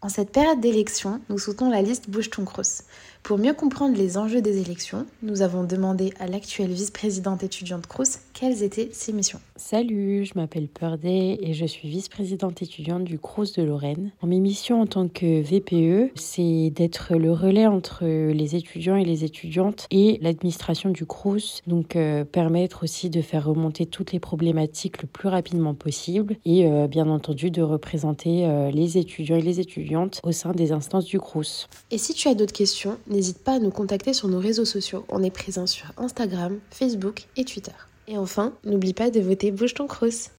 En cette période d'élection, nous soutenons la liste Bouge ton Crous. Pour mieux comprendre les enjeux des élections, nous avons demandé à l'actuelle vice-présidente étudiante Crous quelles étaient ses missions. Salut, je m'appelle Purday et je suis vice-présidente étudiante du Crous de Lorraine. Mes missions en tant que VPE, c'est d'être le relais entre les étudiants et les étudiantes et l'administration du Crous, donc euh, permettre aussi de faire remonter toutes les problématiques le plus rapidement possible et euh, bien entendu de représenter euh, les étudiants et les étudiantes au sein des instances du Crous. Et si tu as d'autres questions, n'hésite pas à nous contacter sur nos réseaux sociaux. On est présent sur Instagram, Facebook et Twitter. Et enfin, n'oublie pas de voter Bouge ton Crous.